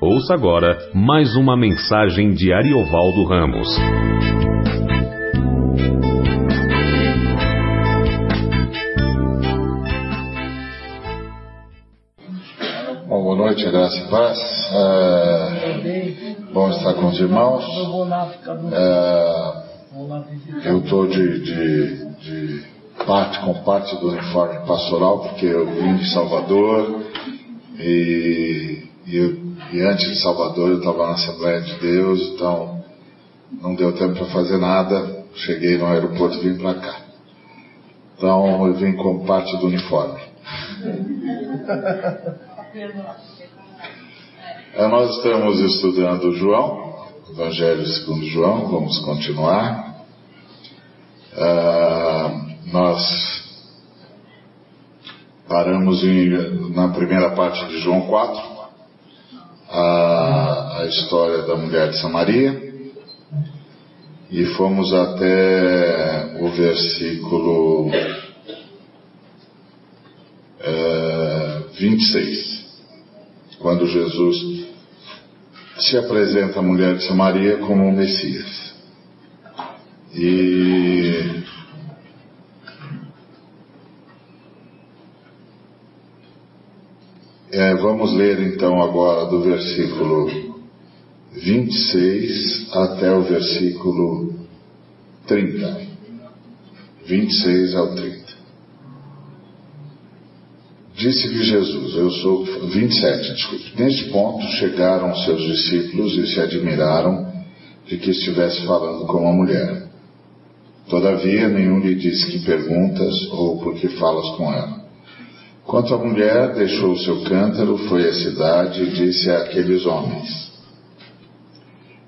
Ouça agora mais uma mensagem de Ariovaldo Ramos. Bom, boa noite, graça e paz. É, bom estar com os irmãos. É, eu estou de, de, de parte com parte do uniforme pastoral, porque eu vim de Salvador e, e, eu, e antes de Salvador eu estava na Assembleia de Deus, então não deu tempo para fazer nada. Cheguei no aeroporto e vim para cá. Então eu vim como parte do uniforme. É, nós estamos estudando João, Evangelho segundo João, vamos continuar. Uh, nós paramos em, na primeira parte de João 4, a, a história da mulher de Samaria, e fomos até o versículo é, 26, quando Jesus se apresenta à mulher de Samaria como o Messias. E É, vamos ler então agora do versículo 26 até o versículo 30. 26 ao 30. Disse-lhe Jesus, eu sou 27, desculpe. Neste ponto chegaram seus discípulos e se admiraram de que estivesse falando com uma mulher. Todavia, nenhum lhe disse que perguntas ou por que falas com ela. Quanto à mulher, deixou o seu cântaro, foi à cidade e disse àqueles homens: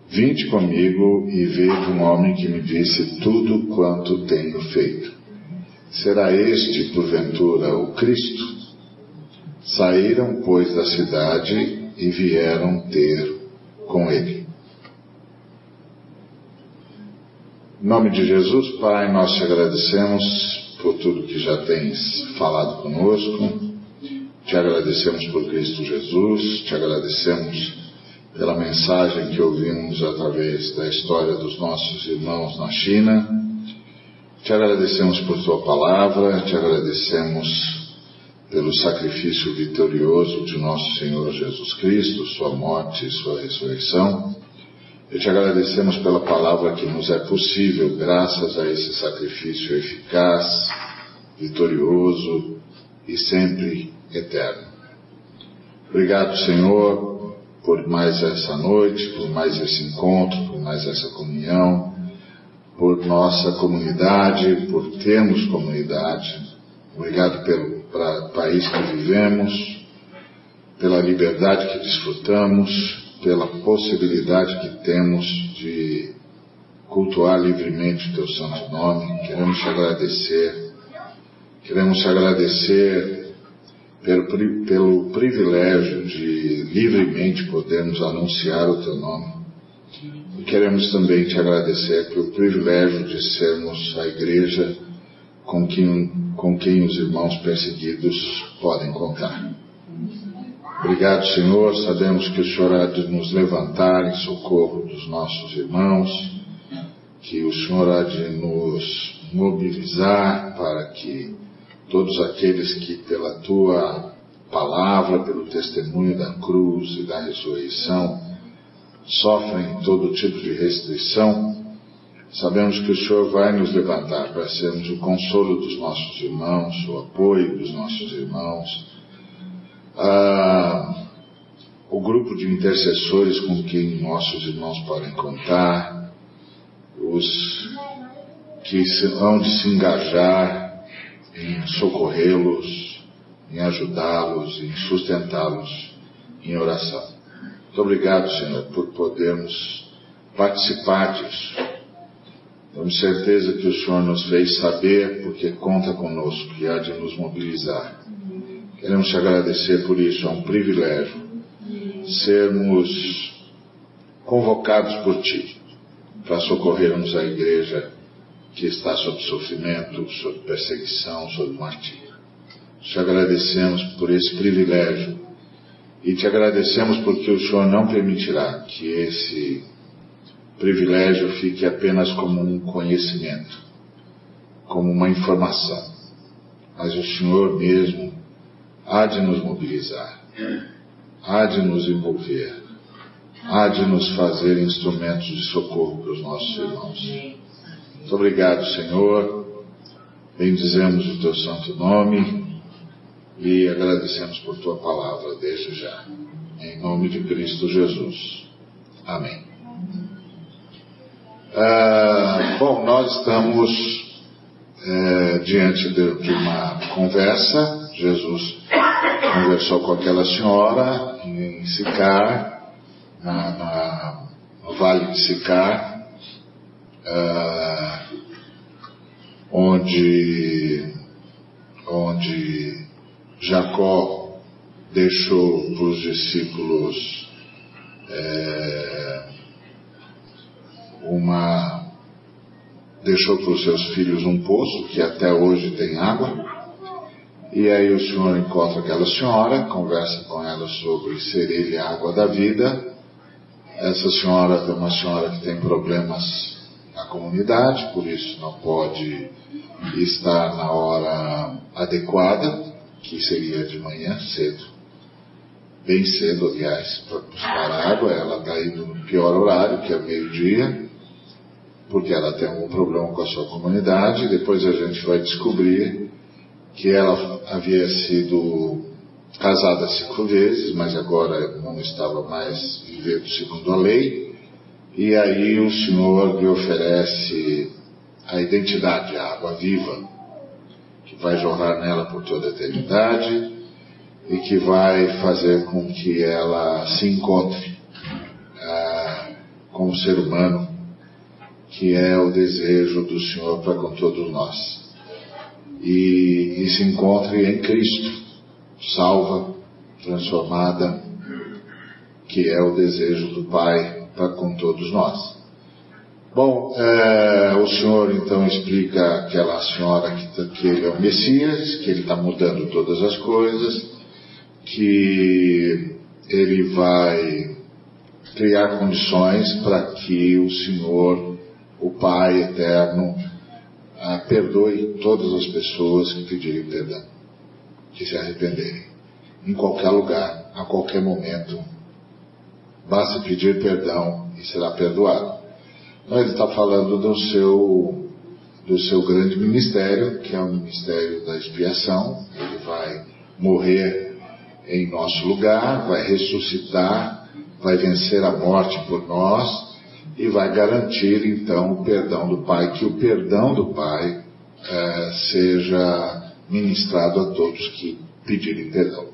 Vinde comigo e vejo um homem que me disse tudo quanto tenho feito. Será este, porventura, o Cristo? Saíram, pois, da cidade e vieram ter com ele. Em nome de Jesus, Pai, nós te agradecemos por tudo que já tens falado conosco. Te agradecemos por Cristo Jesus, te agradecemos pela mensagem que ouvimos através da história dos nossos irmãos na China. Te agradecemos por tua palavra, te agradecemos pelo sacrifício vitorioso de nosso Senhor Jesus Cristo, sua morte e sua ressurreição. E te agradecemos pela palavra que nos é possível, graças a esse sacrifício eficaz, vitorioso e sempre eterno. Obrigado, Senhor, por mais essa noite, por mais esse encontro, por mais essa comunhão, por nossa comunidade, por termos comunidade. Obrigado pelo pra, país que vivemos, pela liberdade que desfrutamos, pela possibilidade que temos de cultuar livremente o teu santo nome. Queremos te agradecer. Queremos te agradecer pelo, pelo privilégio de livremente podermos anunciar o teu nome. E queremos também te agradecer pelo privilégio de sermos a igreja com quem, com quem os irmãos perseguidos podem contar. Obrigado, Senhor. Sabemos que o Senhor há de nos levantar em socorro dos nossos irmãos, que o Senhor há de nos mobilizar para que todos aqueles que, pela tua palavra, pelo testemunho da cruz e da ressurreição, sofrem todo tipo de restrição, sabemos que o Senhor vai nos levantar para sermos o consolo dos nossos irmãos, o apoio dos nossos irmãos ah, o grupo de intercessores com quem nossos irmãos podem contar, os que hão de se engajar em socorrê-los, em ajudá-los, em sustentá-los em oração. Muito obrigado, Senhor, por podermos participar disso. Temos certeza que o Senhor nos fez saber porque conta conosco e há de nos mobilizar. Queremos te agradecer por isso, é um privilégio sermos convocados por ti para socorrermos a igreja que está sob sofrimento, sob perseguição, sob martírio. Te agradecemos por esse privilégio E te agradecemos porque o Senhor não permitirá que esse privilégio fique apenas como um conhecimento, como uma informação. Mas o Senhor mesmo há de nos mobilizar, há de nos envolver, há de nos fazer instrumentos de socorro para os nossos irmãos. Muito obrigado, Senhor. Bendizemos o teu santo nome e agradecemos por tua palavra desde já. Em nome de Cristo Jesus. Amém. Ah, bom, nós estamos é, diante de, uma conversa. Jesus conversou com aquela senhora em Sicar, na, na, no Vale de Sicar, ah, onde, onde Jacó deixou para os discípulos é, uma deixou para os seus filhos um poço que até hoje tem água. E aí o senhor encontra aquela senhora, conversa com ela sobre ser ele a água da vida. Essa senhora é uma senhora que tem problemas na comunidade, por isso não pode estar na hora adequada, que seria de manhã cedo. Bem cedo, aliás, para buscar água. Ela está indo no pior horário, que é meio-dia porque ela tem algum problema com a sua comunidade. Depois a gente vai descobrir que ela havia sido casada cinco vezes, mas agora não estava mais vivendo segundo a lei. E aí o Senhor lhe oferece a identidade, a água viva, que vai jorrar nela por toda a eternidade e que vai fazer com que ela se encontre ah, com o ser humano que é o desejo do Senhor para com todos nós. E, se encontre em Cristo, salva, transformada, que é o desejo do Pai para com todos nós. Bom, é, o Senhor então explica aquela senhora que, tá, que ele é o Messias, que ele está mudando todas as coisas, que ele vai criar condições para que o Senhor o Pai eterno ah, perdoe todas as pessoas que pedirem perdão, que se arrependerem, em qualquer lugar, a qualquer momento. Basta pedir perdão e será perdoado. Então ele está falando do seu, do seu grande ministério, que é o ministério da expiação. Ele vai morrer em nosso lugar, vai ressuscitar, vai vencer a morte por nós e vai garantir então o perdão do Pai, que o perdão do Pai é, seja ministrado a todos que pedirem perdão.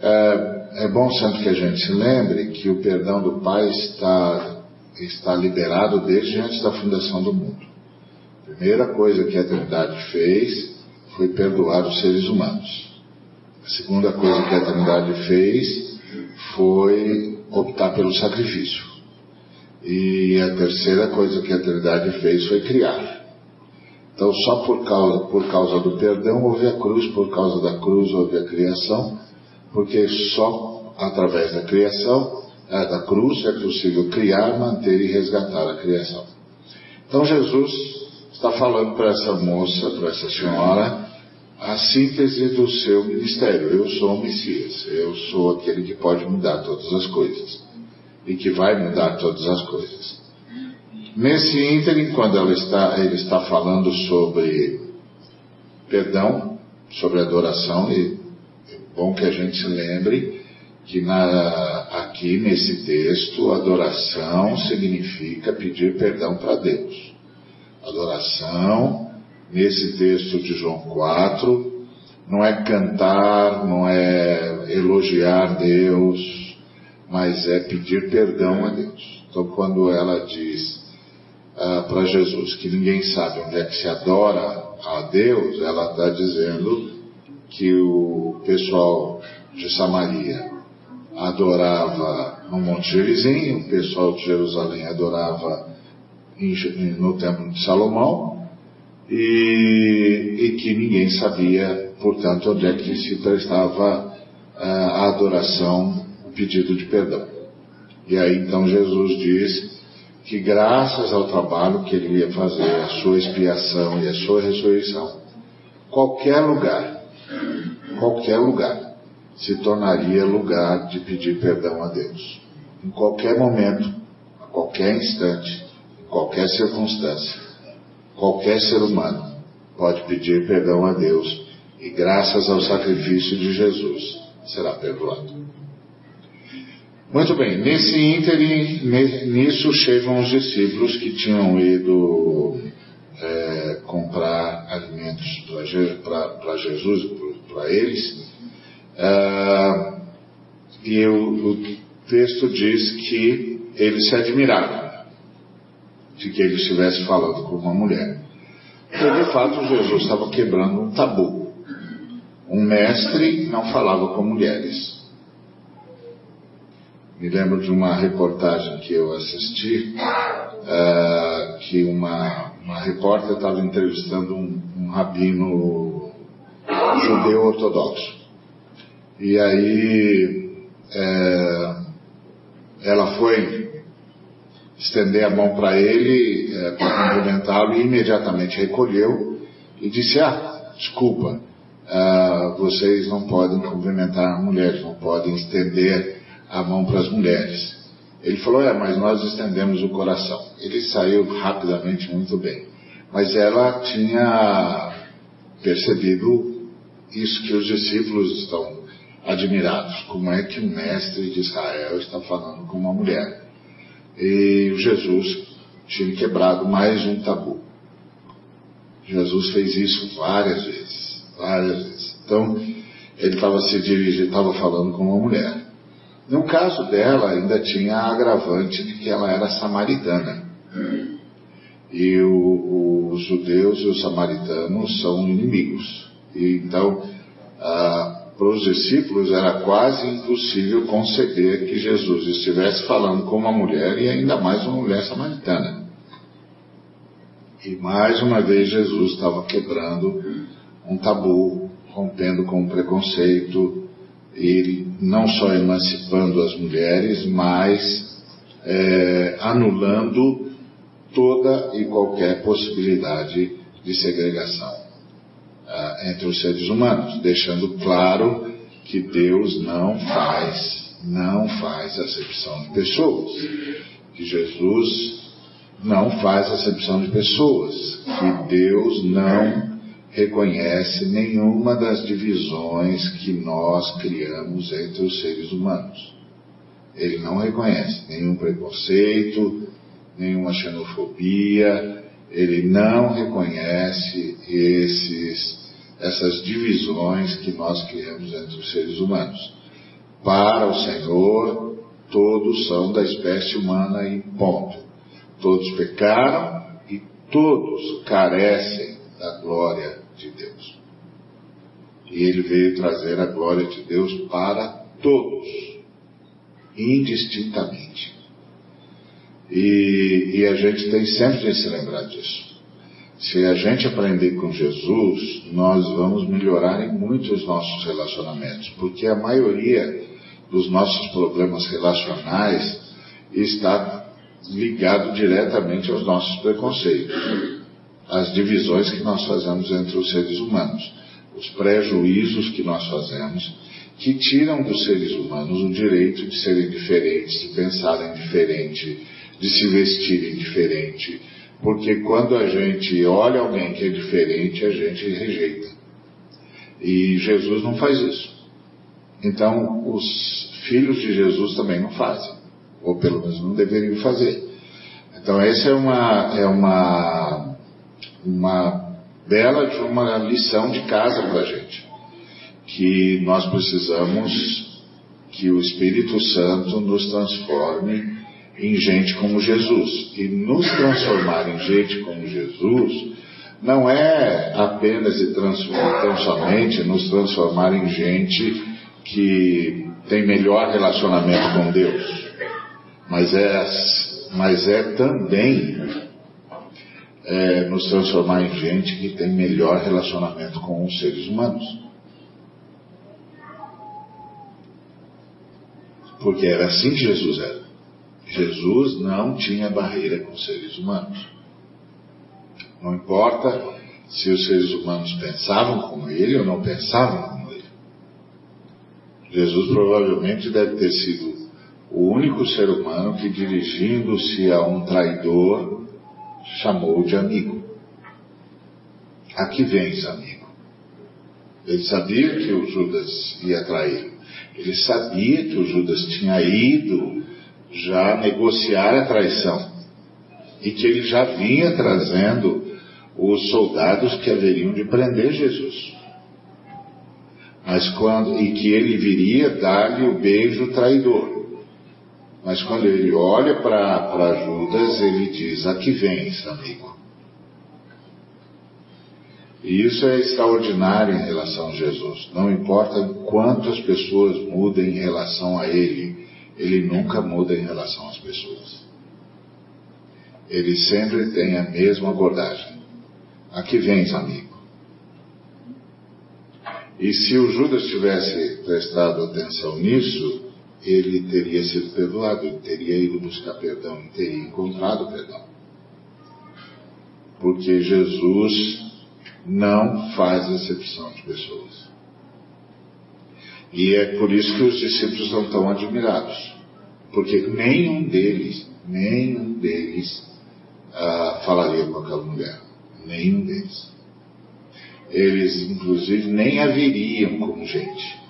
É, é, bom sempre que a gente se lembre que o perdão do Pai está, está liberado desde antes da fundação do mundo. A primeira coisa que a Trindade fez foi perdoar os seres humanos. A segunda coisa que a Trindade fez foi optar pelo sacrifício. E a terceira coisa que a Trindade fez foi criar. Então, só por causa, por causa do perdão houve a cruz, por causa da cruz houve a criação, porque só através da criação, é, da cruz, é possível criar, manter e resgatar a criação. Então, Jesus está falando para essa moça, para essa senhora, a síntese do seu ministério. Eu sou o Messias, eu sou aquele que pode mudar todas as coisas e que vai mudar todas as coisas. Nesse ínterim, quando ela está, ele está falando sobre perdão, sobre adoração, e é bom que a gente se lembre que na, aqui nesse texto, adoração significa pedir perdão para Deus. Adoração, nesse texto de João 4, não é cantar, não é elogiar Deus, mas é pedir perdão a Deus. Então, quando ela diz ah, para Jesus que ninguém sabe onde é que se adora a Deus, ela está dizendo que o pessoal de Samaria adorava no Monte Gerizim, o pessoal de Jerusalém adorava no Templo de Salomão, e, e que ninguém sabia, portanto, onde é que se prestava a adoração, pedido de perdão. E aí então Jesus diz que graças ao trabalho que ele ia fazer, a sua expiação e a sua ressurreição, qualquer lugar, qualquer lugar, se tornaria lugar de pedir perdão a Deus. Em qualquer momento, a qualquer instante, em qualquer circunstância, qualquer ser humano pode pedir perdão a Deus e graças ao sacrifício de Jesus será perdoado. Muito bem, nesse ínterim, nisso chegam os discípulos que tinham ido é, comprar alimentos para Jesus, para eles, é, e o, o texto diz que eles se admiraram de que ele estivesse falando com uma mulher. Porque de fato Jesus estava quebrando um tabu. Um mestre não falava com mulheres. Me lembro de uma reportagem que eu assisti, uh, que uma, uma repórter estava entrevistando um, um rabino judeu ortodoxo. E aí é, ela foi estender a mão para ele, é, para cumprimentá-lo, e imediatamente recolheu e disse: Ah, desculpa, uh, vocês não podem cumprimentar mulheres, não podem estender a mão para as mulheres. Ele falou: É, mas nós estendemos o coração. Ele saiu rapidamente muito bem. Mas ela tinha percebido isso que os discípulos estão admirados. Como é que o mestre de Israel está falando com uma mulher? E Jesus tinha quebrado mais um tabu. Jesus fez isso várias vezes, várias vezes. Então, ele estava se dirigindo, estava falando com uma mulher. No caso dela, ainda tinha a agravante de que ela era samaritana. E o, os judeus e os samaritanos são inimigos. E então, para os discípulos era quase impossível conceber que Jesus estivesse falando com uma mulher e ainda mais uma mulher samaritana. E mais uma vez Jesus estava quebrando um tabu, rompendo com o preconceito, e não só emancipando as mulheres, mas é, anulando toda e qualquer possibilidade de segregação uh, entre os seres humanos, deixando claro que Deus não faz, não faz acepção de pessoas, que Jesus não faz acepção de pessoas, que Deus não reconhece nenhuma das divisões que nós criamos entre os seres humanos. Ele não reconhece nenhum preconceito, nenhuma xenofobia, ele não reconhece esses essas divisões que nós criamos entre os seres humanos. Para o Senhor, todos são da espécie humana e ponto. Todos pecaram e todos carecem da glória de Deus. E ele veio trazer a glória de Deus para todos, indistintamente. E, e a gente tem sempre de se lembrar disso. Se a gente aprender com Jesus, nós vamos melhorar em muito os nossos relacionamentos, porque a maioria dos nossos problemas relacionais está ligado diretamente aos nossos preconceitos, às divisões que nós fazemos entre os seres humanos, os prejuízos que nós fazemos, que tiram dos seres humanos o direito de serem diferentes, de pensarem diferente, de se vestirem diferente, porque quando a gente olha alguém que é diferente, a gente rejeita. E Jesus não faz isso. Então, os filhos de Jesus também não fazem. Ou pelo menos não deveriam fazer. Então, essa é uma, é uma, uma bela de uma lição de casa para a gente. Que nós precisamos que o Espírito Santo nos transforme em gente como Jesus. E nos transformar em gente como Jesus não é apenas e tão somente nos transformar em gente que tem melhor relacionamento com Deus, mas é, mas é também é, nos transformar em gente que tem melhor relacionamento com os seres humanos. Porque era assim que Jesus era. Jesus não tinha barreira com os seres humanos. Não importa se os seres humanos pensavam como ele ou não pensavam como ele. Jesus provavelmente deve ter sido o único ser humano que, dirigindo-se a um traidor, chamou de amigo. Aqui vens, amigo. Ele sabia que o Judas ia trair. Ele sabia que o Judas tinha ido já negociar a traição e que ele já vinha trazendo os soldados que haveriam de prender Jesus. Mas quando e que ele viria dar-lhe o beijo traidor. Mas quando ele olha para Judas, ele diz: Aqui vens, amigo. E isso é extraordinário em relação a Jesus. Não importa quantas pessoas mudem em relação a ele, ele nunca muda em relação às pessoas. Ele sempre tem a mesma abordagem. Aqui vens, amigo. E se o Judas tivesse prestado atenção nisso, ele teria sido perdoado, ele teria ido buscar perdão, ele teria encontrado perdão. Porque Jesus não faz acepção de pessoas. E é por isso que os discípulos são tão admirados. Porque nenhum deles, nenhum deles ah, falaria com aquela mulher. Nenhum deles. Eles, inclusive, nem haveriam como gente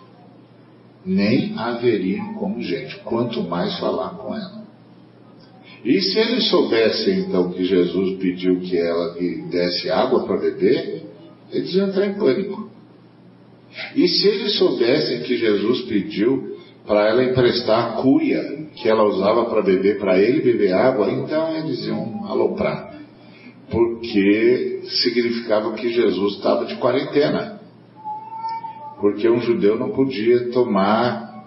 nem haveriam como gente, quanto mais falar com ela. E se eles soubessem então que Jesus pediu que ela lhe desse água para beber, eles iam entrar em pânico. E se eles soubessem que Jesus pediu para ela emprestar a cuia que ela usava para beber, para ele beber água, então eles iam aloprar. Porque significava que Jesus estava de quarentena porque um judeu não podia tomar,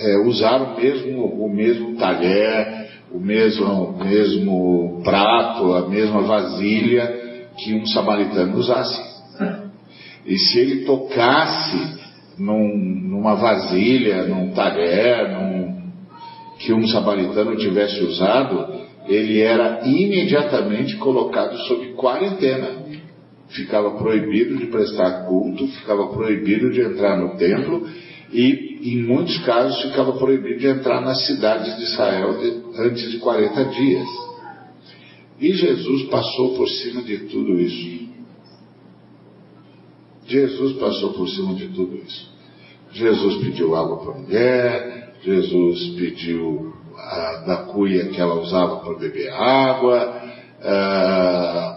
é, usar o mesmo, o mesmo talher, o mesmo, o mesmo prato, a mesma vasilha que um samaritano usasse. E se ele tocasse num, numa vasilha, num talher, num, que um samaritano tivesse usado, ele era imediatamente colocado sob quarentena ficava proibido de prestar culto, ficava proibido de entrar no templo e, em muitos casos, ficava proibido de entrar nas cidades de Israel de, antes de 40 dias. E Jesus passou por cima de tudo isso. Jesus passou por cima de tudo isso. Jesus pediu água para a mulher, Jesus pediu a, da cuia que ela usava para beber água, ah,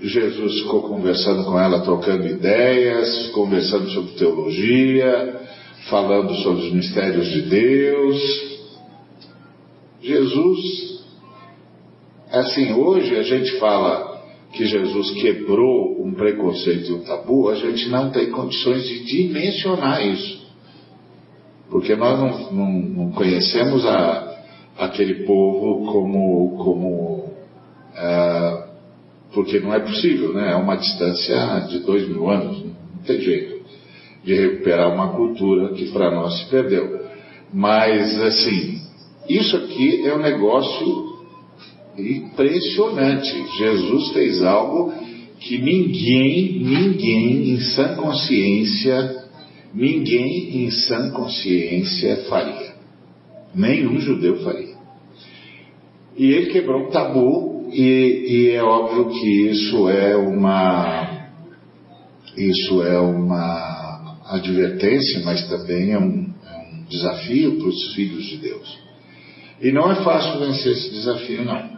Jesus ficou conversando com ela, trocando ideias, conversando sobre teologia, falando sobre os mistérios de Deus. Jesus, assim, hoje a gente fala que Jesus quebrou um preconceito e um tabu, a gente não tem condições de dimensionar isso. Porque nós não, não, não conhecemos a, aquele povo como, como uh, porque não é possível, né? É uma distância de dois mil anos, não tem jeito de recuperar uma cultura que para nós se perdeu. Mas, assim, isso aqui é um negócio impressionante. Jesus fez algo que ninguém, ninguém em sã consciência, ninguém em sã consciência faria. Nenhum judeu faria. E ele quebrou um tabu e, e é óbvio que isso é uma isso é uma advertência, mas também é um, é um desafio para os filhos de Deus. E não é fácil vencer esse desafio, não.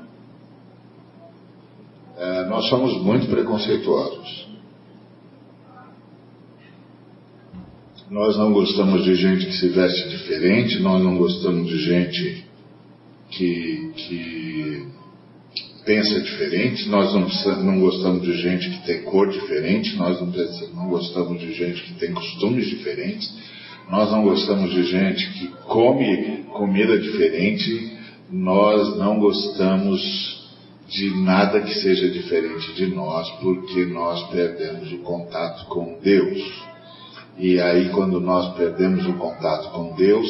É, nós somos muito preconceituosos. Nós não gostamos de gente que se veste diferente, nós não gostamos de gente que, que pensa diferente, nós não, não gostamos de gente que tem cor diferente, nós não, não gostamos de gente que tem costumes diferentes, nós não gostamos de gente que come comida diferente, nós não gostamos de nada que seja diferente de nós, porque nós perdemos o contato com Deus. E aí, quando nós perdemos o contato com Deus,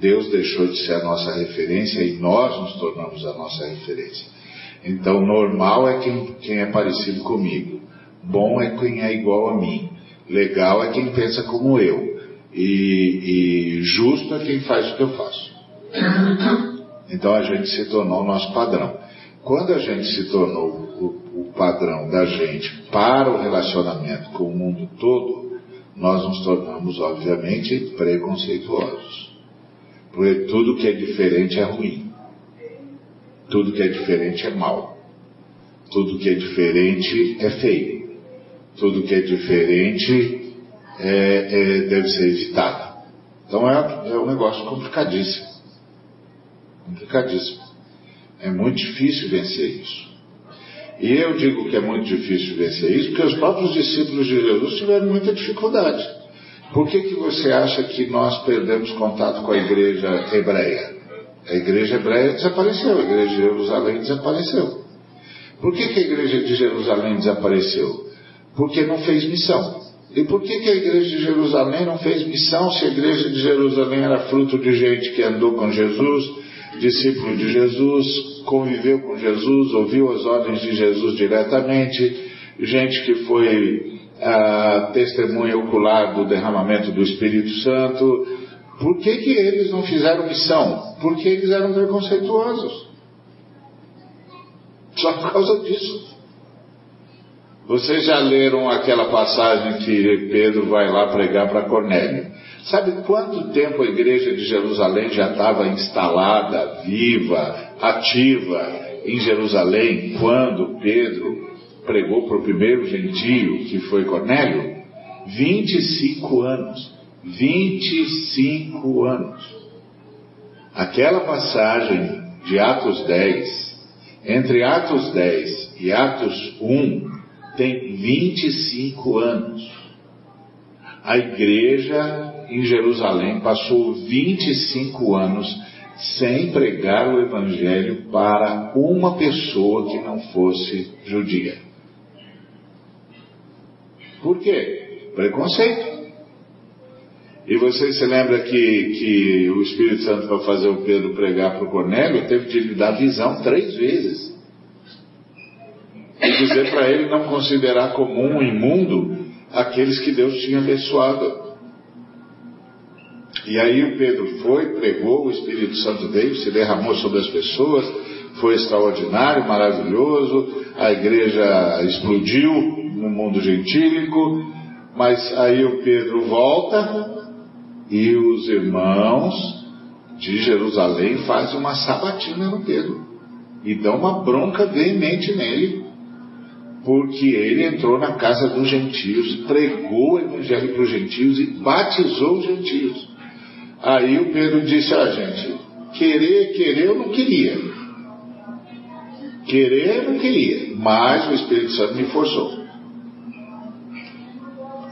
Deus deixou de ser a nossa referência e nós nos tornamos a nossa referência. Então, normal é quem, quem é parecido comigo. Bom é quem é igual a mim. Legal é quem pensa como eu. E, e justo é quem faz o que eu faço. Então a gente se tornou o nosso padrão. Quando a gente se tornou o, o padrão da gente para o relacionamento com o mundo todo, nós nos tornamos, obviamente, preconceituosos. Porque tudo que é diferente é ruim. Tudo que é diferente é mal. Tudo que é diferente é feio. Tudo que é diferente é, é, deve ser evitado. Então é, é um negócio complicadíssimo. Complicadíssimo. É muito difícil vencer isso. E eu digo que é muito difícil vencer isso porque os próprios discípulos de Jesus tiveram muita dificuldade. Por que, que você acha que nós perdemos contato com a igreja hebreia? A igreja hebreia desapareceu, a igreja de Jerusalém desapareceu. Por que, que a igreja de Jerusalém desapareceu? Porque não fez missão. E por que, que a igreja de Jerusalém não fez missão se a igreja de Jerusalém era fruto de gente que andou com Jesus, discípulo de Jesus, conviveu com Jesus, ouviu as ordens de Jesus diretamente, gente que foi a testemunha ocular do derramamento do Espírito Santo. Por que, que eles não fizeram missão? Porque eles eram preconceituosos. Só por causa disso. Vocês já leram aquela passagem que Pedro vai lá pregar para Cornélio? Sabe quanto tempo a igreja de Jerusalém já estava instalada, viva, ativa em Jerusalém quando Pedro pregou para o primeiro gentio, que foi Cornélio? 25 anos. 25 anos. Aquela passagem de Atos 10, entre Atos 10 e Atos 1, tem 25 anos. A igreja em Jerusalém passou 25 anos sem pregar o Evangelho para uma pessoa que não fosse judia. Por quê? Preconceito. E você se lembra que, que o Espírito Santo, para fazer o Pedro pregar para o Cornélio, teve de lhe dar visão três vezes. E dizer para ele não considerar comum, imundo, aqueles que Deus tinha abençoado. E aí o Pedro foi, pregou, o Espírito Santo veio, se derramou sobre as pessoas, foi extraordinário, maravilhoso, a igreja explodiu no mundo gentílico, mas aí o Pedro volta e os irmãos de Jerusalém fazem uma sabatina no Pedro e dão uma bronca veemente nele, porque ele entrou na casa dos gentios, pregou o evangelho para os gentios e batizou os gentios. Aí o Pedro disse: Ah, gente, querer, querer eu não queria. Querer eu não queria, mas o Espírito Santo me forçou.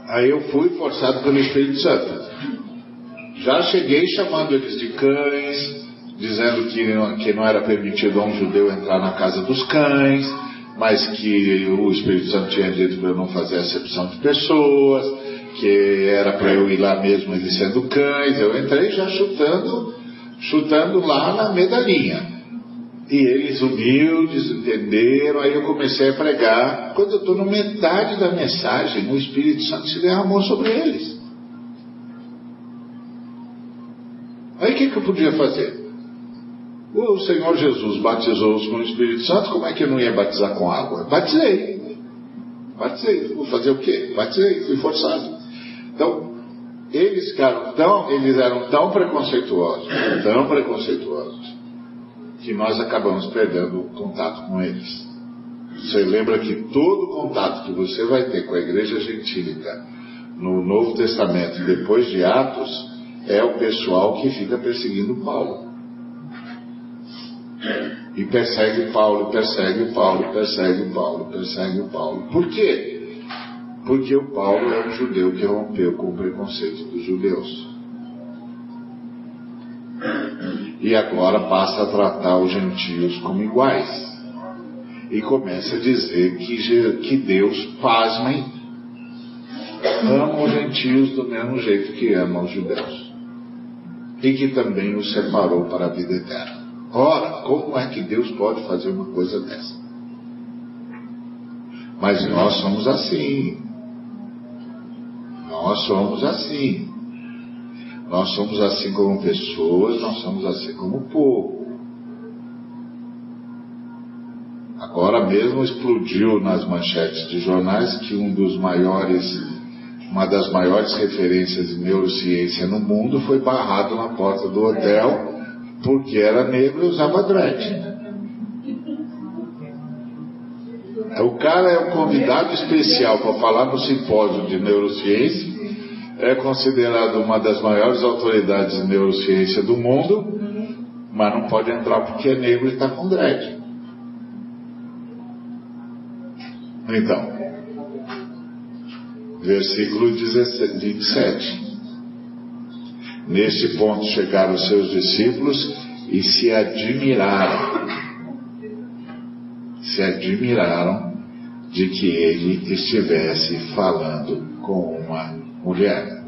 Aí eu fui forçado pelo Espírito Santo. Já cheguei chamando eles de cães, dizendo que não, que não era permitido a um judeu entrar na casa dos cães, mas que o Espírito Santo tinha dito para eu não fazer acepção de pessoas, que era para eu ir lá mesmo eles sendo cães, eu entrei já chutando, chutando lá na medalhinha. E eles humildes entenderam, aí eu comecei a pregar. Quando eu estou na metade da mensagem, o Espírito Santo se derramou sobre eles. Aí o que, que eu podia fazer? O Senhor Jesus batizou-os com o Espírito Santo, como é que eu não ia batizar com água? Batizei. Batizei. Vou fazer o quê? Batizei, fui forçado. Então, eles, ficaram tão, eles eram tão preconceituosos, tão preconceituosos, que nós acabamos perdendo o contato com eles. Você lembra que todo contato que você vai ter com a igreja gentílica no Novo Testamento, depois de Atos, é o pessoal que fica perseguindo Paulo. E persegue Paulo, persegue Paulo, persegue Paulo, persegue Paulo. Por quê? Porque o Paulo é um judeu que rompeu com o preconceito dos judeus. E agora passa a tratar os gentios como iguais. E começa a dizer que, que Deus, pasmem, ama os gentios do mesmo jeito que ama os judeus. E que também os separou para a vida eterna. Ora, como é que Deus pode fazer uma coisa dessa? Mas nós somos assim. Nós somos assim. Nós somos assim como pessoas, nós somos assim como povo. Agora mesmo explodiu nas manchetes de jornais que um dos maiores, uma das maiores referências em neurociência no mundo foi barrado na porta do hotel porque era negro e usava dread. O cara é um convidado especial para falar no simpósio de neurociência, é considerado uma das maiores autoridades em neurociência do mundo, mas não pode entrar porque é negro e está com dread. Então, versículo 27. Neste ponto chegaram os seus discípulos e se admiraram. Se admiraram de que ele estivesse falando com uma mulher.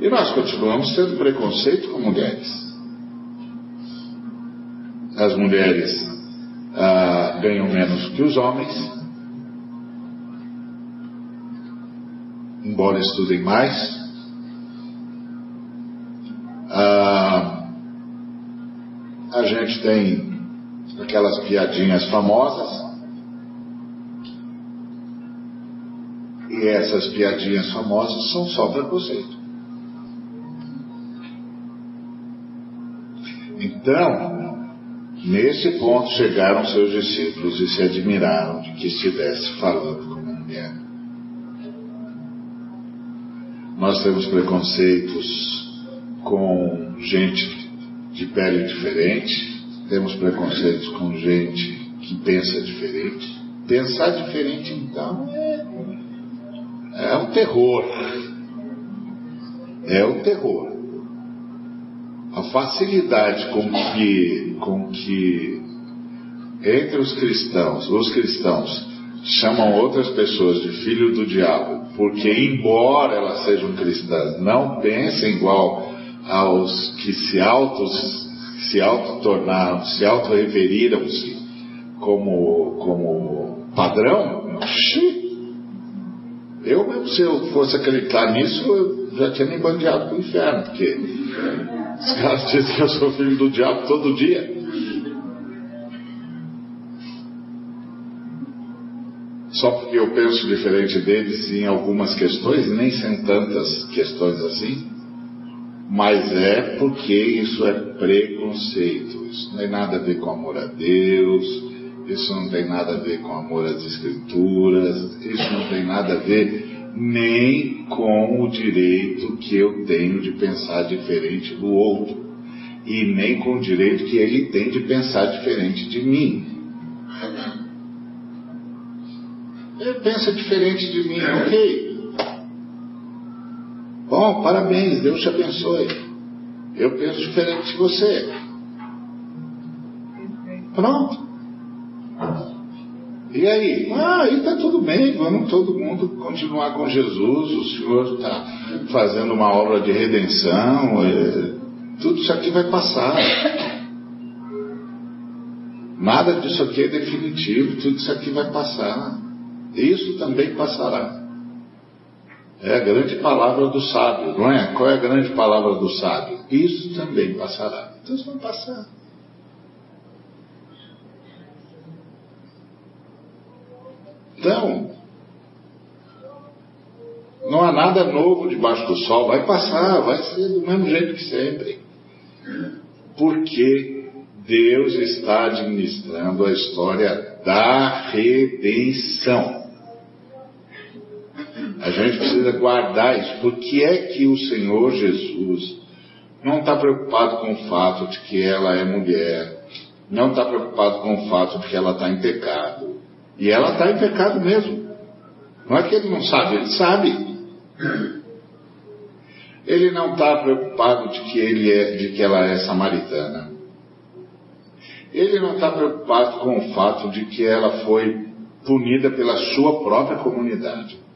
E nós continuamos tendo preconceito com mulheres. As mulheres ah, ganham menos que os homens, embora estudem mais, ah, a gente tem aquelas piadinhas famosas. E essas piadinhas famosas são só preconceito. Então, nesse ponto chegaram seus discípulos e se admiraram de que estivesse falando como mulher. Nós temos preconceitos com gente de pele diferente, temos preconceitos com gente que pensa diferente. Pensar diferente, então, é, é um terror. É um terror. A facilidade com que, com que entre os cristãos, os cristãos chamam outras pessoas de filho do diabo, porque embora elas sejam cristãs, não pensem igual aos que se autos se auto-tornaram, se auto-referiram-se como, como padrão, eu mesmo, se eu fosse acreditar nisso, eu já tinha me bandeado para o inferno, porque os caras dizem que eu sou filho do diabo todo dia. Só porque eu penso diferente deles em algumas questões, nem são tantas questões assim, mas é porque isso é preconceito. Isso não tem nada a ver com amor a Deus, isso não tem nada a ver com amor às Escrituras, isso não tem nada a ver nem com o direito que eu tenho de pensar diferente do outro, e nem com o direito que ele tem de pensar diferente de mim. Ele pensa diferente de mim, ok? Bom, parabéns, Deus te abençoe. Eu penso diferente de você. Pronto. E aí? Ah, aí está tudo bem, vamos todo mundo continuar com Jesus, o Senhor está fazendo uma obra de redenção, é, tudo isso aqui vai passar. Nada disso aqui é definitivo, tudo isso aqui vai passar. Isso também passará. É a grande palavra do sábio, não é? Qual é a grande palavra do sábio? Isso também passará. Então isso vai passar. Então, não há nada novo debaixo do sol, vai passar, vai ser do mesmo jeito que sempre. Porque Deus está administrando a história da redenção. A gente precisa guardar isso. Por que é que o Senhor Jesus não está preocupado com o fato de que ela é mulher, não está preocupado com o fato de que ela está em pecado? E ela está em pecado mesmo. Não é que ele não sabe, ele sabe. Ele não está preocupado de que, ele é, de que ela é samaritana. Ele não está preocupado com o fato de que ela foi punida pela sua própria comunidade.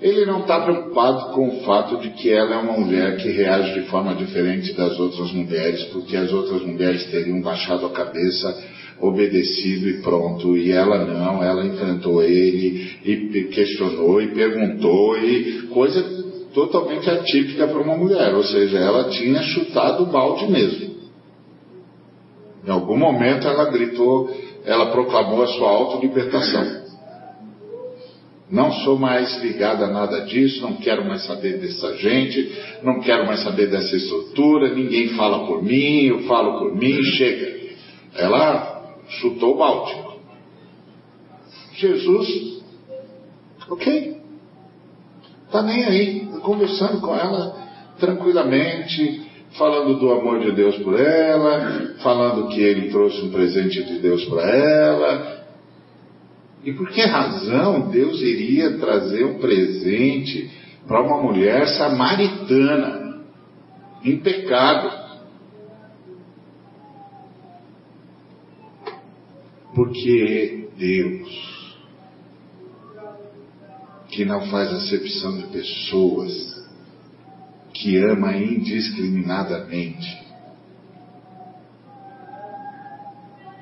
Ele não está preocupado com o fato de que ela é uma mulher que reage de forma diferente das outras mulheres, porque as outras mulheres teriam baixado a cabeça, obedecido e pronto. E ela não, ela enfrentou ele e questionou e perguntou e coisa totalmente atípica para uma mulher, ou seja, ela tinha chutado o balde mesmo. Em algum momento ela gritou, ela proclamou a sua autolibertação. Não sou mais ligada a nada disso, não quero mais saber dessa gente, não quero mais saber dessa estrutura, ninguém fala por mim, eu falo por mim, chega. Ela chutou o balde. Jesus, ok, está nem aí, conversando com ela tranquilamente, falando do amor de Deus por ela, falando que ele trouxe um presente de Deus para ela, e por que razão Deus iria trazer um presente para uma mulher samaritana, em pecado? Porque Deus, que não faz acepção de pessoas, que ama indiscriminadamente,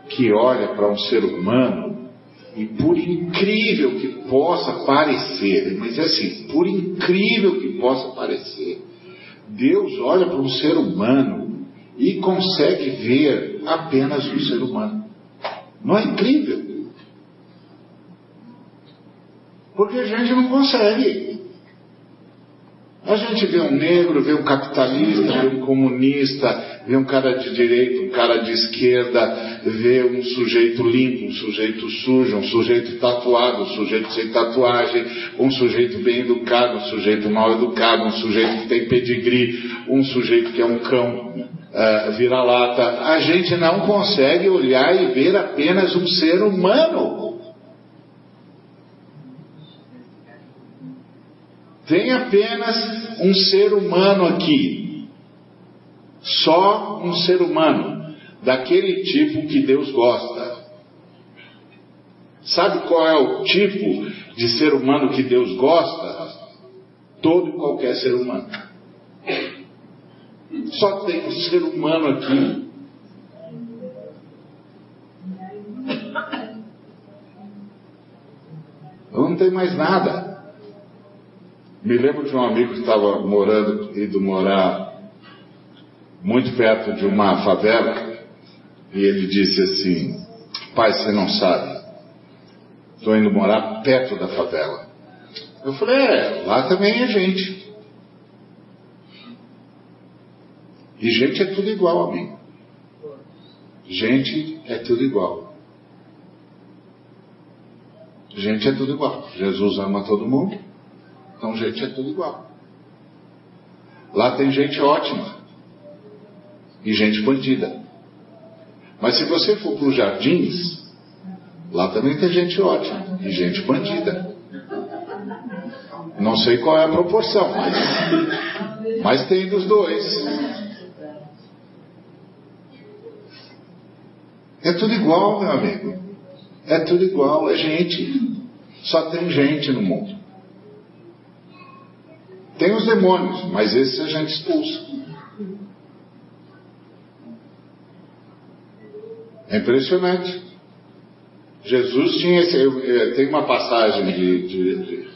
que olha para um ser humano e por incrível que possa parecer, mas é assim, por incrível que possa parecer, Deus olha para um ser humano e consegue ver apenas um ser humano. Não é incrível? Porque a gente não consegue. A gente vê um negro, vê um capitalista, vê um comunista, vê um cara de direita, um cara de esquerda, vê um sujeito limpo, um sujeito sujo, um sujeito tatuado, um sujeito sem tatuagem, um sujeito bem educado, um sujeito mal educado, um sujeito que tem pedigree, um sujeito que é um cão uh, vira-lata. A gente não consegue olhar e ver apenas um ser humano. Tem apenas um ser humano aqui. Só um ser humano. Daquele tipo que Deus gosta. Sabe qual é o tipo de ser humano que Deus gosta? Todo e qualquer ser humano. Só tem um ser humano aqui. Não tem mais nada. Me lembro de um amigo que estava morando, indo morar muito perto de uma favela, e ele disse assim: Pai, você não sabe, estou indo morar perto da favela. Eu falei: É, lá também é gente. E gente é tudo igual a mim. Gente é tudo igual. Gente é tudo igual. Jesus ama todo mundo. Então, gente, é tudo igual. Lá tem gente ótima e gente bandida. Mas se você for para os jardins, lá também tem gente ótima e gente bandida. Não sei qual é a proporção, mas, mas tem dos dois. É tudo igual, meu amigo. É tudo igual, é gente. Só tem gente no mundo. Tem os demônios, mas esses a gente expulsa. É impressionante. Jesus tinha esse, tem uma passagem de, de,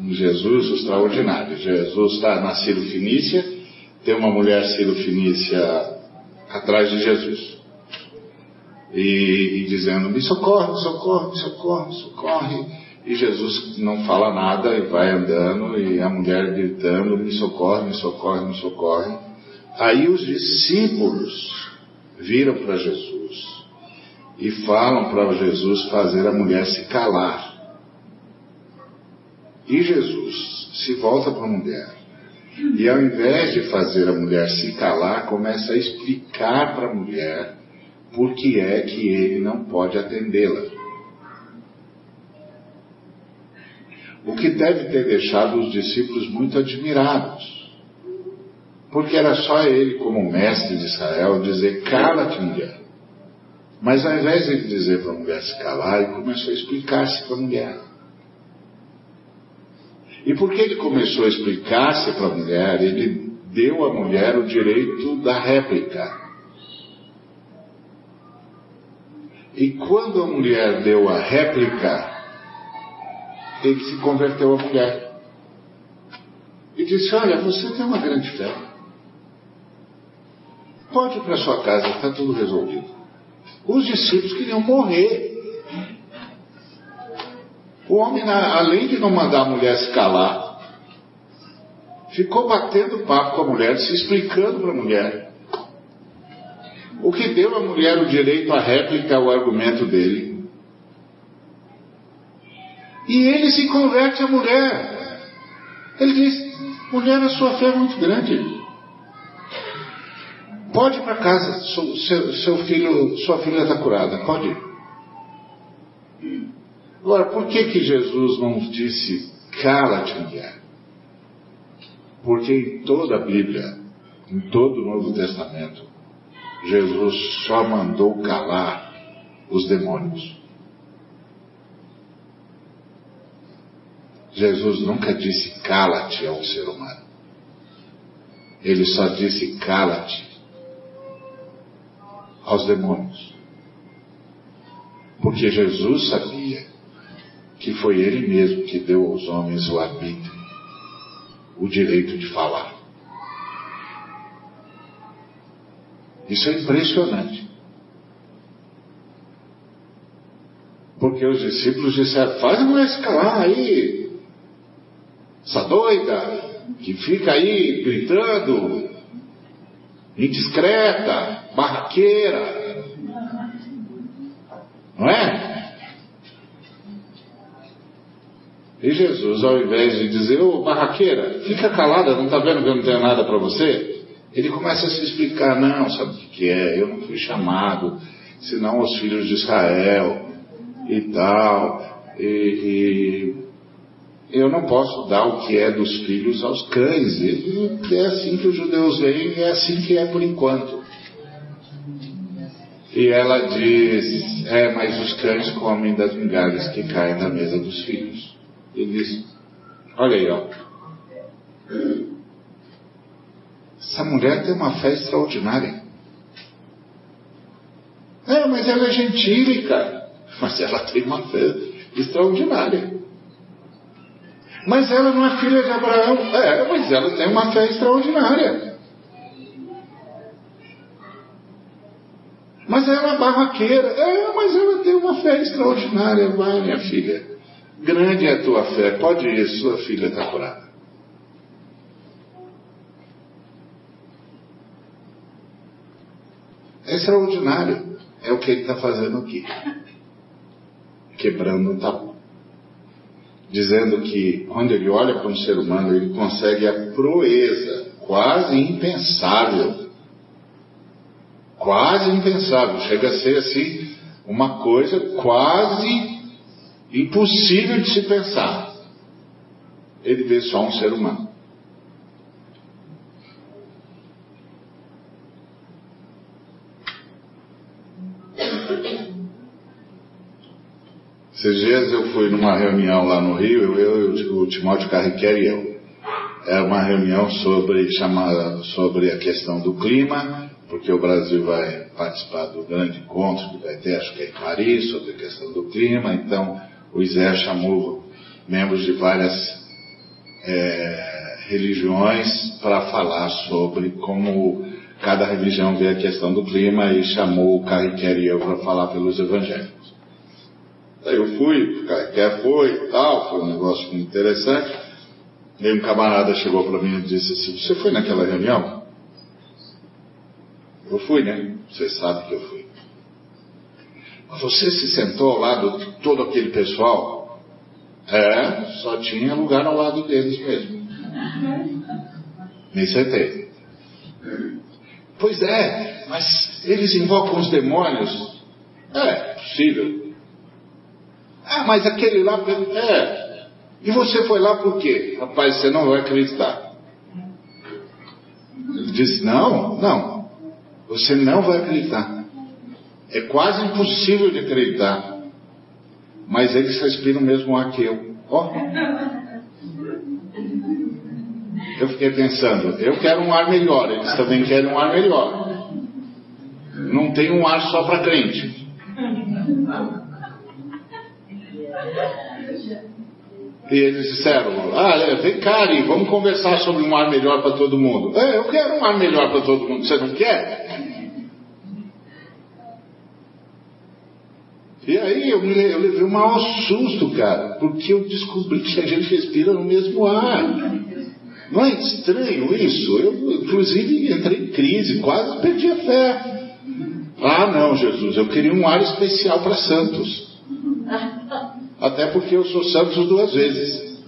de Jesus extraordinária. Jesus está na Ciro Finícia, tem uma mulher Ciro Finícia atrás de Jesus. E, e dizendo, me socorre, socorre, socorre, socorre. E Jesus não fala nada e vai andando, e a mulher gritando: me socorre, me socorre, me socorre. Aí os discípulos viram para Jesus e falam para Jesus fazer a mulher se calar. E Jesus se volta para a mulher e, ao invés de fazer a mulher se calar, começa a explicar para a mulher por que é que ele não pode atendê-la. O que deve ter deixado os discípulos muito admirados. Porque era só ele, como mestre de Israel, dizer: cala-te, mulher. Mas ao invés de dizer para a mulher se calar, ele começou a explicar-se para a mulher. E porque ele começou a explicar-se para a mulher, ele deu à mulher o direito da réplica. E quando a mulher deu a réplica, ele se converteu à mulher. E disse: Olha, você tem uma grande fé. Pode ir para sua casa, está tudo resolvido. Os discípulos queriam morrer. O homem, além de não mandar a mulher se calar, ficou batendo papo com a mulher, se explicando para a mulher. O que deu à mulher o direito à réplica ao argumento dele. E ele se converte à mulher. Ele diz: Mulher, a sua fé é muito grande. Pode ir para casa, seu, seu, filho, sua filha está curada, pode. Agora, por que que Jesus não disse cala-te, mulher? Porque em toda a Bíblia, em todo o Novo Testamento, Jesus só mandou calar os demônios. Jesus nunca disse cala-te ao ser humano. Ele só disse cala-te aos demônios. Porque Jesus sabia que foi Ele mesmo que deu aos homens o arbítrio, o direito de falar. Isso é impressionante. Porque os discípulos disseram: faz a mulher se calar aí, essa doida, que fica aí gritando, indiscreta, barraqueira. Não é? E Jesus, ao invés de dizer, ô oh, barraqueira, fica calada, não está vendo que eu não tenho nada para você? Ele começa a se explicar, não, sabe o que é? Eu não fui chamado, senão os filhos de Israel e tal. E, e eu não posso dar o que é dos filhos aos cães. E é assim que os judeus veem é assim que é por enquanto. E ela diz, é, mas os cães comem das migalhas que caem na mesa dos filhos. Ele diz: Olha aí, ó. Essa mulher tem uma fé extraordinária. É, mas ela é gentílica. Mas ela tem uma fé extraordinária. Mas ela não é filha de Abraão. É, mas ela tem uma fé extraordinária. Mas ela é barraqueira. É, mas ela tem uma fé extraordinária. Vai, minha filha. Grande é a tua fé, pode ir, sua filha está curada. É extraordinário. É o que ele está fazendo aqui. Quebrando um tabu. Dizendo que quando ele olha para um ser humano, ele consegue a proeza, quase impensável. Quase impensável. Chega a ser assim, uma coisa quase impossível de se pensar. Ele vê só um ser humano. Esses dias eu fui numa reunião lá no Rio, eu, eu o Timóteo Carriquer e eu. Era é uma reunião sobre, chamada, sobre a questão do clima, porque o Brasil vai participar do grande encontro que vai ter, acho que é em Paris, sobre a questão do clima, então o Isé chamou membros de várias é, religiões para falar sobre como cada religião vê a questão do clima e chamou o Carriquer e eu para falar pelos evangélicos. Daí eu fui, o Carriquer foi e tal, foi um negócio muito interessante. E um camarada chegou para mim e disse assim, você foi naquela reunião? Eu fui, né? Você sabe que eu fui. Você se sentou ao lado de todo aquele pessoal? É, só tinha lugar ao lado deles mesmo. Me sentei. Pois é, mas eles invocam os demônios. É, possível. Ah, mas aquele lá. É. E você foi lá por quê? Rapaz, você não vai acreditar. Ele disse: Não, não. Você não vai acreditar. É quase impossível de acreditar. Mas eles respiram o mesmo ar que eu. Ó. Eu fiquei pensando, eu quero um ar melhor, eles também querem um ar melhor. Não tem um ar só para crente. E eles disseram: Ah, é, vem cá, vamos conversar sobre um ar melhor para todo mundo. É, eu quero um ar melhor para todo mundo, você não quer? E aí eu, me, eu levei um maior susto, cara, porque eu descobri que a gente respira no mesmo ar. Não é estranho isso? Eu, inclusive, entrei em crise, quase perdi a fé. Ah, não, Jesus, eu queria um ar especial para santos. Até porque eu sou santos duas vezes: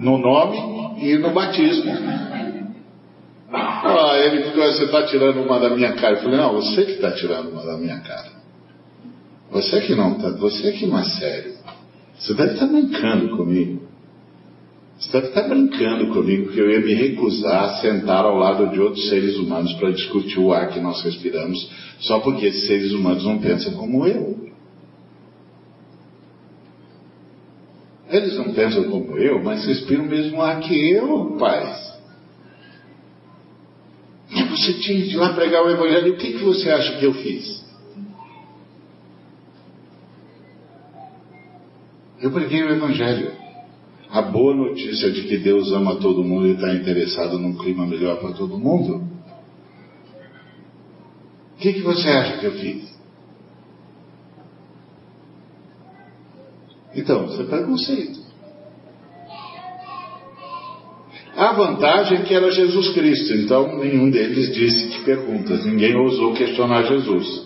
no nome e no batismo. Ah, ele ficou, você está tirando uma da minha cara. Eu falei, não, você que está tirando uma da minha cara. Você que não está, você que não é sério. Você deve estar tá brincando comigo. Você deve estar tá brincando comigo que eu ia me recusar a sentar ao lado de outros seres humanos para discutir o ar que nós respiramos, só porque esses seres humanos não pensam como eu. Eles não pensam como eu, mas respiram o mesmo ar que eu, rapaz. E você tinha de lá pregar o Evangelho, o que, que você acha que eu fiz? Eu preguei o Evangelho. A boa notícia de que Deus ama todo mundo e está interessado num clima melhor para todo mundo. O que, que você acha que eu fiz? Então, isso é preconceito. A vantagem é que era Jesus Cristo, então nenhum deles disse que perguntas, ninguém ousou questionar Jesus.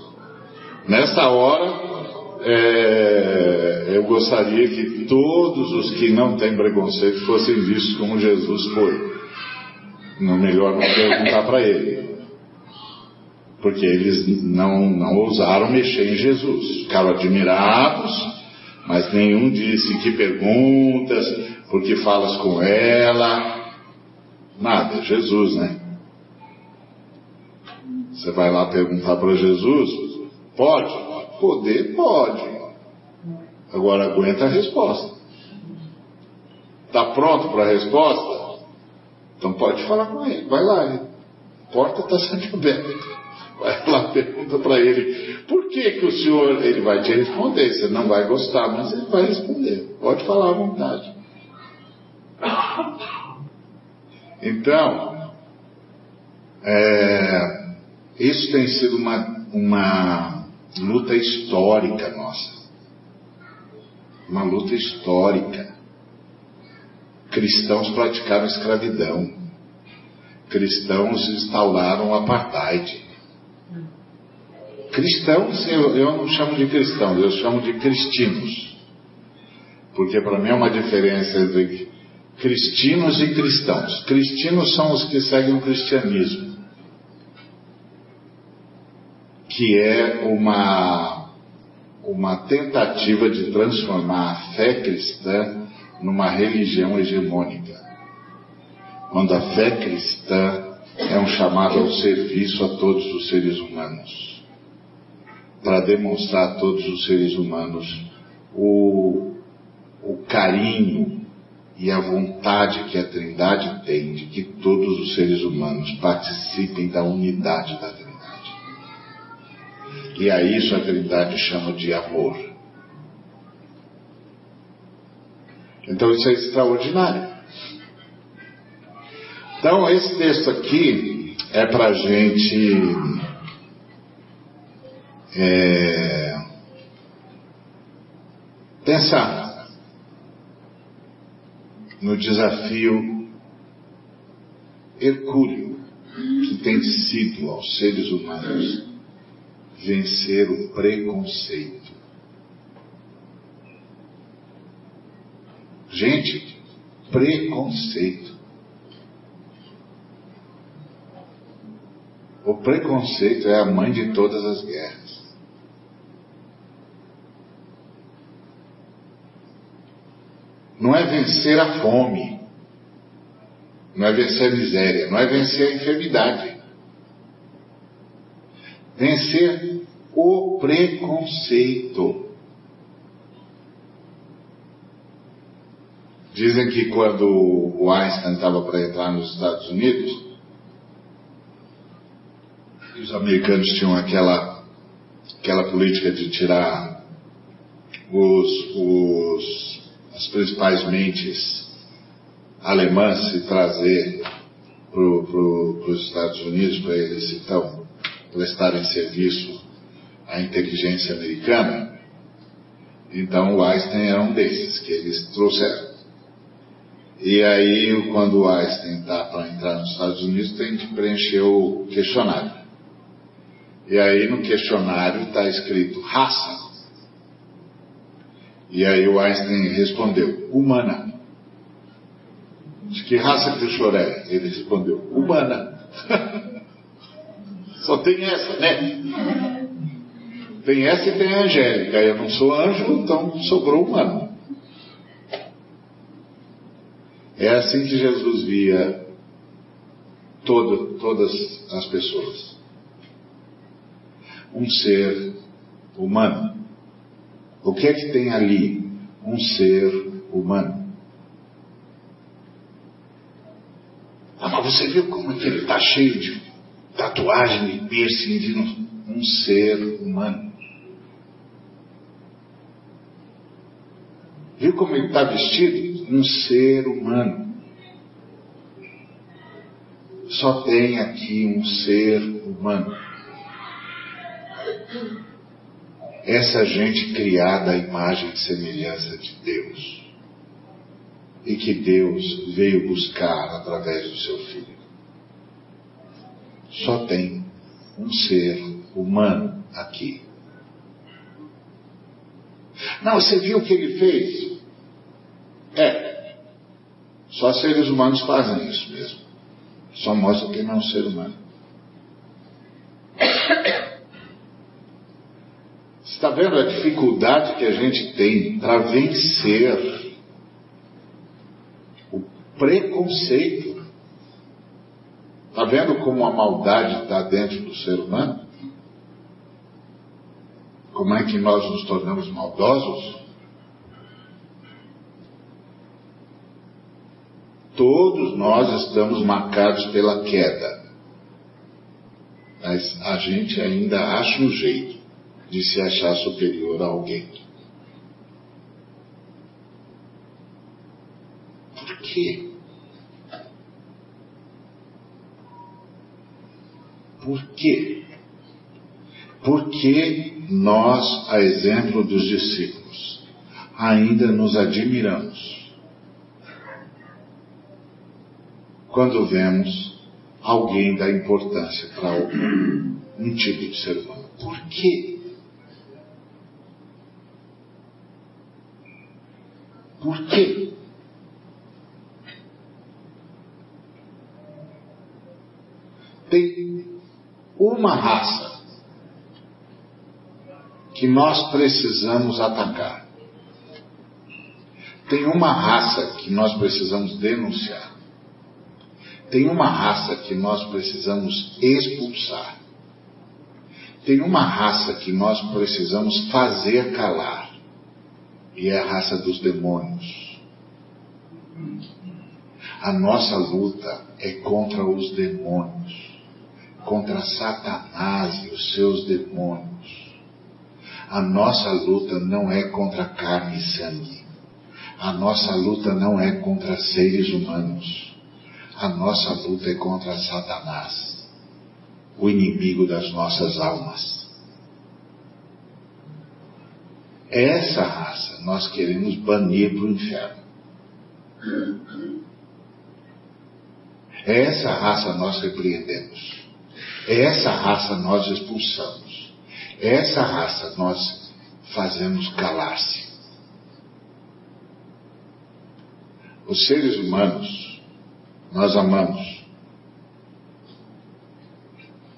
Nessa hora, é, eu gostaria que todos os que não têm preconceito fossem vistos como Jesus foi. Não melhor não perguntar para ele. Porque eles não, não ousaram mexer em Jesus. Ficaram admirados, mas nenhum disse que perguntas, porque falas com ela. Nada, Jesus, né? Você vai lá perguntar para Jesus? Pode? Poder pode. Agora aguenta a resposta. Está pronto para a resposta? Então pode falar com ele. Vai lá. A porta está sempre aberta. Lá, pergunta para ele. Por que, que o senhor. Ele vai te responder. Você não vai gostar, mas ele vai responder. Pode falar à vontade. Então, é, isso tem sido uma, uma luta histórica nossa. Uma luta histórica. Cristãos praticaram escravidão. Cristãos instauraram o apartheid. Cristãos, eu, eu não chamo de cristãos, eu chamo de cristinos. Porque para mim é uma diferença entre cristinos e cristãos. Cristinos são os que seguem o cristianismo que é uma, uma tentativa de transformar a fé cristã numa religião hegemônica. Quando a fé cristã é um chamado ao serviço a todos os seres humanos, para demonstrar a todos os seres humanos o, o carinho e a vontade que a Trindade tem de que todos os seres humanos participem da unidade da Trindade. E a isso a Trindade chama de amor. Então isso é extraordinário. Então esse texto aqui é para gente é, pensar no desafio hercúleo que tem sido aos seres humanos vencer o preconceito. Gente, preconceito. O preconceito é a mãe de todas as guerras. Não é vencer a fome, não é vencer a miséria, não é vencer a enfermidade vencer o preconceito. Dizem que quando o Einstein estava para entrar nos Estados Unidos, os americanos tinham aquela, aquela política de tirar os, os, as principais mentes alemãs e trazer para pro, os Estados Unidos para eles então prestarem serviço à inteligência americana. Então o Einstein era um desses que eles trouxeram. E aí, quando o Einstein está para entrar nos Estados Unidos, tem que preencher o questionário. E aí no questionário está escrito raça. E aí o Einstein respondeu, humana. De que raça que o senhor é? Ele respondeu, humana. Só tem essa, né? Tem essa e tem a Angélica. Eu não sou anjo, então sobrou humano. É assim que Jesus via todo, todas as pessoas. Um ser humano. O que é que tem ali? Um ser humano. Ah, mas você viu como é que ele está cheio de tatuagem e piercing de um ser humano. Viu como ele está vestido? Um ser humano. Só tem aqui um ser humano. Essa gente criada à imagem e semelhança de Deus. E que Deus veio buscar através do seu Filho. Só tem um ser humano aqui. Não, você viu o que ele fez? É. Só seres humanos fazem isso mesmo. Só mostra que não é um ser humano. Está vendo a dificuldade que a gente tem para vencer o preconceito? Está vendo como a maldade está dentro do ser humano? Como é que nós nos tornamos maldosos? Todos nós estamos marcados pela queda. Mas a gente ainda acha um jeito de se achar superior a alguém. Por quê? Por quê? Porque nós, a exemplo dos discípulos, ainda nos admiramos quando vemos alguém dar importância para um tipo de ser humano. Por quê? Por quê? Tem uma raça que nós precisamos atacar. Tem uma raça que nós precisamos denunciar. Tem uma raça que nós precisamos expulsar. Tem uma raça que nós precisamos fazer calar e é a raça dos demônios. A nossa luta é contra os demônios, contra Satanás e os seus demônios. A nossa luta não é contra carne e sangue. A nossa luta não é contra seres humanos. A nossa luta é contra Satanás, o inimigo das nossas almas. Essa raça nós queremos banir para o inferno. Essa raça nós repreendemos. Essa raça nós expulsamos. Essa raça nós fazemos calar-se. Os seres humanos, nós amamos.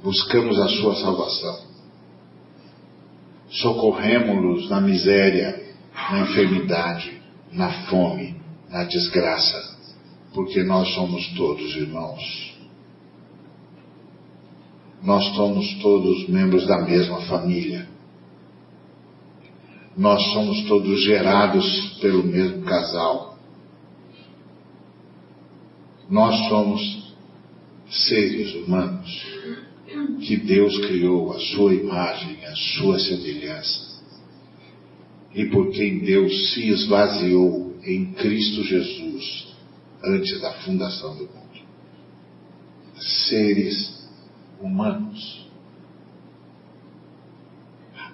Buscamos a sua salvação socorremos-los na miséria, na enfermidade, na fome, na desgraça, porque nós somos todos irmãos. Nós somos todos membros da mesma família. Nós somos todos gerados pelo mesmo casal. Nós somos seres humanos que Deus criou a sua imagem, a sua semelhança. E por quem Deus se esvaziou em Cristo Jesus antes da fundação do mundo. Seres humanos.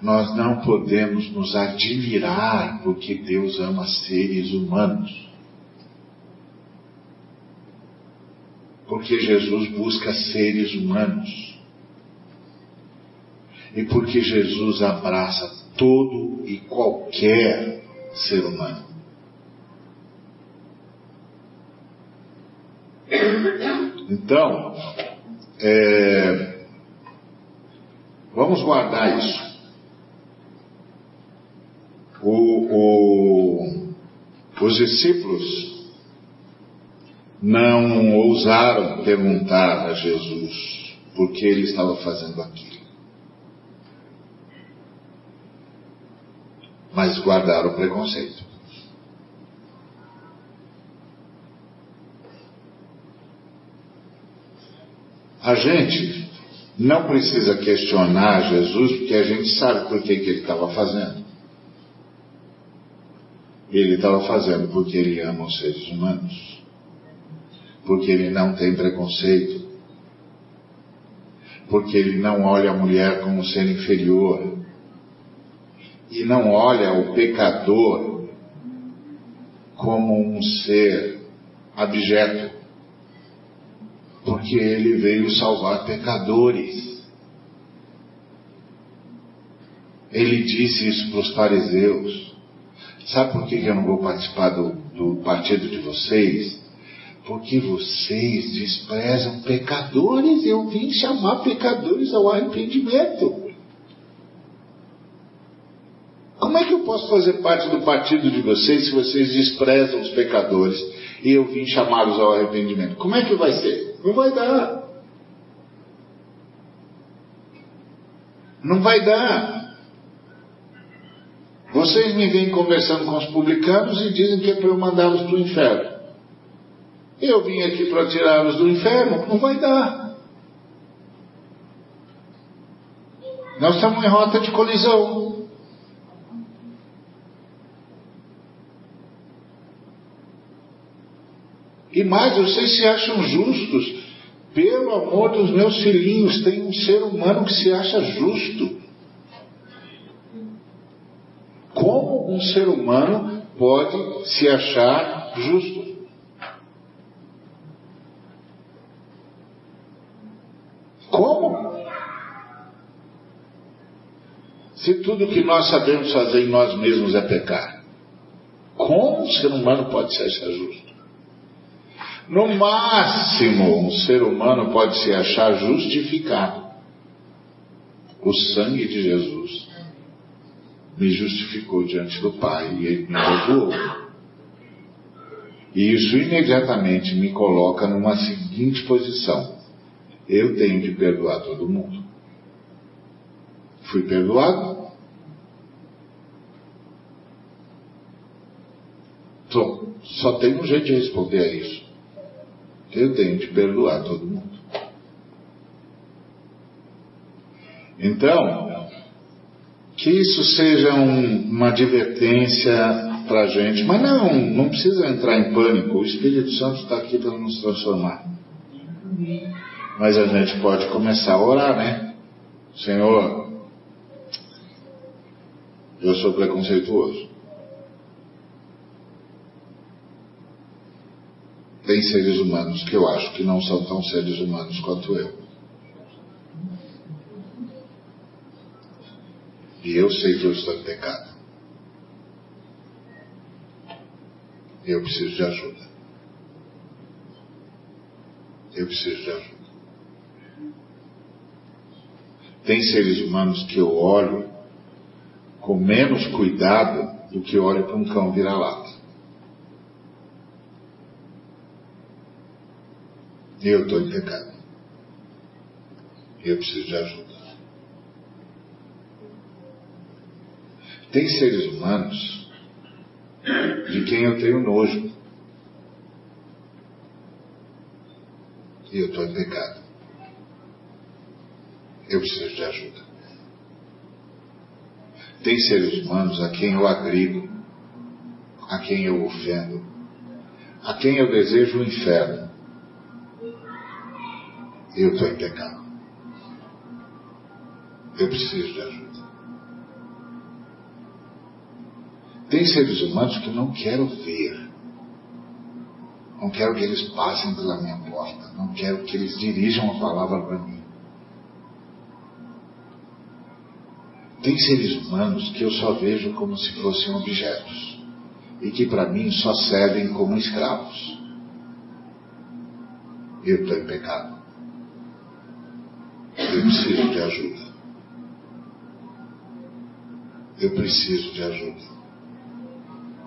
Nós não podemos nos admirar porque Deus ama seres humanos. Porque Jesus busca seres humanos. E porque Jesus abraça todo e qualquer ser humano. Então, é, vamos guardar isso. O, o, os discípulos não ousaram perguntar a Jesus por que ele estava fazendo aquilo. Mas guardaram o preconceito. A gente não precisa questionar Jesus porque a gente sabe por que, que ele estava fazendo. Ele estava fazendo porque ele ama os seres humanos. Porque ele não tem preconceito. Porque ele não olha a mulher como um ser inferior. E não olha o pecador como um ser abjeto. Porque ele veio salvar pecadores. Ele disse isso para os fariseus. Sabe por que eu não vou participar do, do partido de vocês? Porque vocês desprezam pecadores. Eu vim chamar pecadores ao arrependimento. Como é que eu posso fazer parte do partido de vocês se vocês desprezam os pecadores e eu vim chamá-los ao arrependimento? Como é que vai ser? Não vai dar. Não vai dar. Vocês me vêm conversando com os publicanos e dizem que é para eu mandá-los para o inferno. Eu vim aqui para tirá-los do inferno, não vai dar. Nós estamos em rota de colisão. E mais, vocês se acham justos. Pelo amor dos meus filhinhos, tem um ser humano que se acha justo. Como um ser humano pode se achar justo? Como? Se tudo que nós sabemos fazer em nós mesmos é pecar, como um ser humano pode se achar justo? No máximo, um ser humano pode se achar justificado. O sangue de Jesus me justificou diante do Pai e Ele me perdoou. E isso imediatamente me coloca numa seguinte posição: eu tenho que perdoar todo mundo. Fui perdoado? Então, só tem um jeito de responder a isso. Eu tenho que perdoar todo mundo. Então, que isso seja um, uma advertência para a gente, mas não, não precisa entrar em pânico. O Espírito Santo está aqui para nos transformar. Mas a gente pode começar a orar, né? Senhor, eu sou preconceituoso. Tem seres humanos que eu acho que não são tão seres humanos quanto eu. E eu sei que eu estou em pecado. Eu preciso de ajuda. Eu preciso de ajuda. Tem seres humanos que eu olho com menos cuidado do que olho para um cão vira-lata. Eu estou em pecado. Eu preciso de ajuda. Tem seres humanos de quem eu tenho nojo. E eu estou em pecado. Eu preciso de ajuda. Tem seres humanos a quem eu agrido, a quem eu ofendo, a quem eu desejo o inferno. Eu estou em pecado. Eu preciso de ajuda. Tem seres humanos que não quero ver. Não quero que eles passem pela minha porta. Não quero que eles dirijam a palavra para mim. Tem seres humanos que eu só vejo como se fossem objetos e que para mim só servem como escravos. Eu estou em pecado. Eu preciso de ajuda. Eu preciso de ajuda.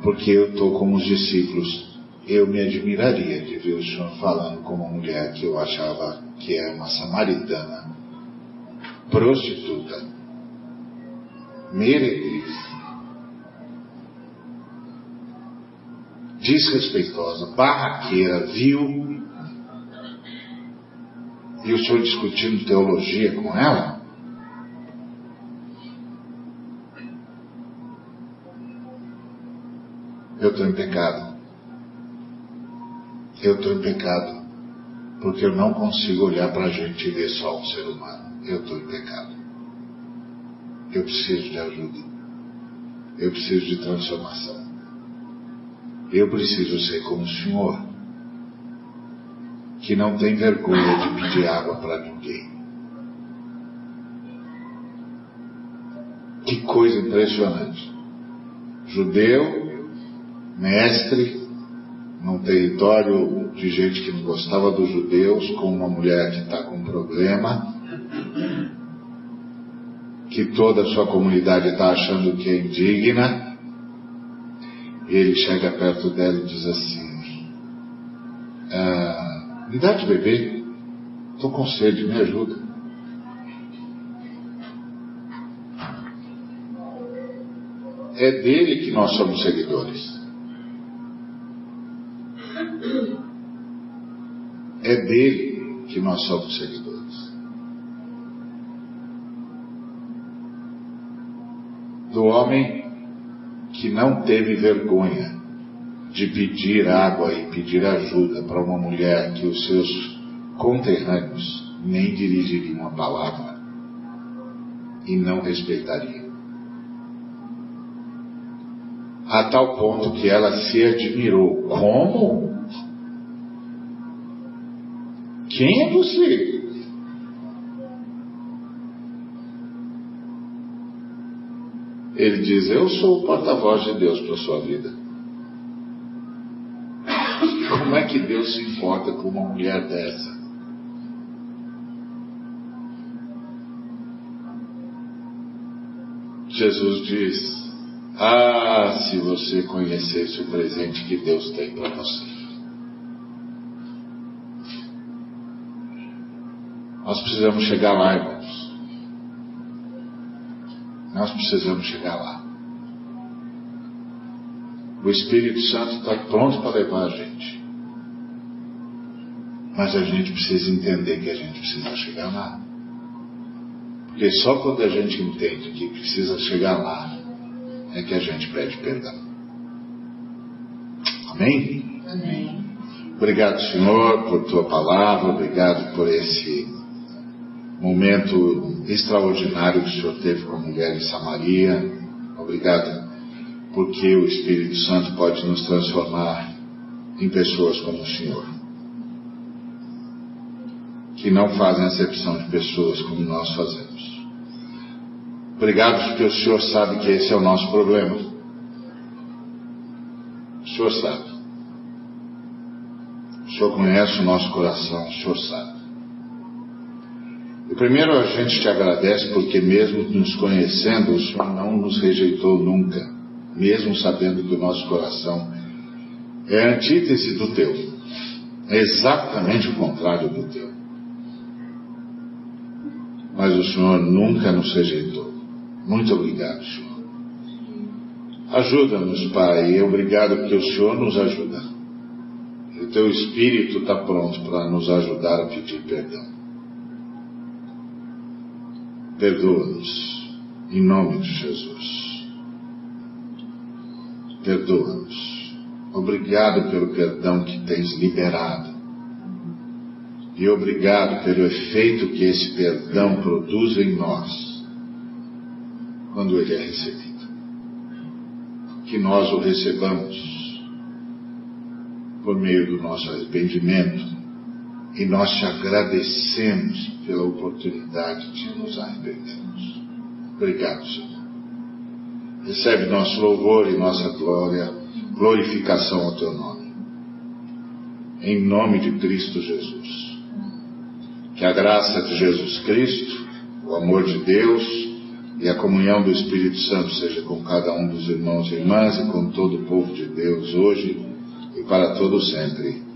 Porque eu estou como os discípulos. Eu me admiraria de ver o Senhor falando com uma mulher que eu achava que é uma samaritana, prostituta, meretriz, desrespeitosa, barraqueira, vil, e o senhor discutindo teologia com ela? Eu estou em pecado. Eu estou em pecado. Porque eu não consigo olhar para a gente e ver só um ser humano. Eu estou em pecado. Eu preciso de ajuda. Eu preciso de transformação. Eu preciso ser como o Senhor, que não tem vergonha de pedir água para ninguém. Que coisa impressionante. Judeu, mestre, num território de gente que não gostava dos judeus, com uma mulher que está com problema, que toda a sua comunidade está achando que é indigna, ele chega perto dela e diz assim: Me dá de beber, estou com sede, me ajuda. É dele que nós somos seguidores. É dele que nós somos seguidores. do homem que não teve vergonha de pedir água e pedir ajuda para uma mulher que os seus conterrâneos nem dirigiriam a palavra e não respeitariam. A tal ponto que ela se admirou. Como? Quem é você? Ele diz: Eu sou o porta-voz de Deus para a sua vida. Como é que Deus se importa com uma mulher dessa? Jesus diz: Ah, se você conhecesse o presente que Deus tem para você. Nós precisamos chegar lá, irmãos. Nós precisamos chegar lá. O Espírito Santo está pronto para levar a gente. Mas a gente precisa entender que a gente precisa chegar lá. Porque só quando a gente entende que precisa chegar lá é que a gente pede perdão. Amém? Amém. Obrigado, Senhor, por tua palavra, obrigado por esse momento extraordinário que o Senhor teve com a mulher em Samaria. Obrigado, porque o Espírito Santo pode nos transformar em pessoas como o Senhor, que não fazem acepção de pessoas como nós fazemos. Obrigado porque o Senhor sabe que esse é o nosso problema. O Senhor sabe. O Senhor conhece o nosso coração, o Senhor sabe. E primeiro a gente te agradece porque mesmo nos conhecendo, o Senhor não nos rejeitou nunca, mesmo sabendo que o nosso coração é a antítese do teu, é exatamente o contrário do teu. Mas o Senhor nunca nos rejeitou. Muito obrigado, Senhor. Ajuda-nos, Pai, e obrigado porque o Senhor nos ajuda. o teu espírito está pronto para nos ajudar a pedir perdão. Perdoa-nos, em nome de Jesus. Perdoa-nos. Obrigado pelo perdão que tens liberado. E obrigado pelo efeito que esse perdão produz em nós quando ele é recebido. Que nós o recebamos por meio do nosso arrependimento e nós te agradecemos pela oportunidade de nos arrependermos. Obrigado, Senhor. Recebe nosso louvor e nossa glória, glorificação ao teu nome. Em nome de Cristo Jesus. Que a graça de Jesus Cristo, o amor de Deus e a comunhão do Espírito Santo seja com cada um dos irmãos e irmãs e com todo o povo de Deus hoje e para todo sempre.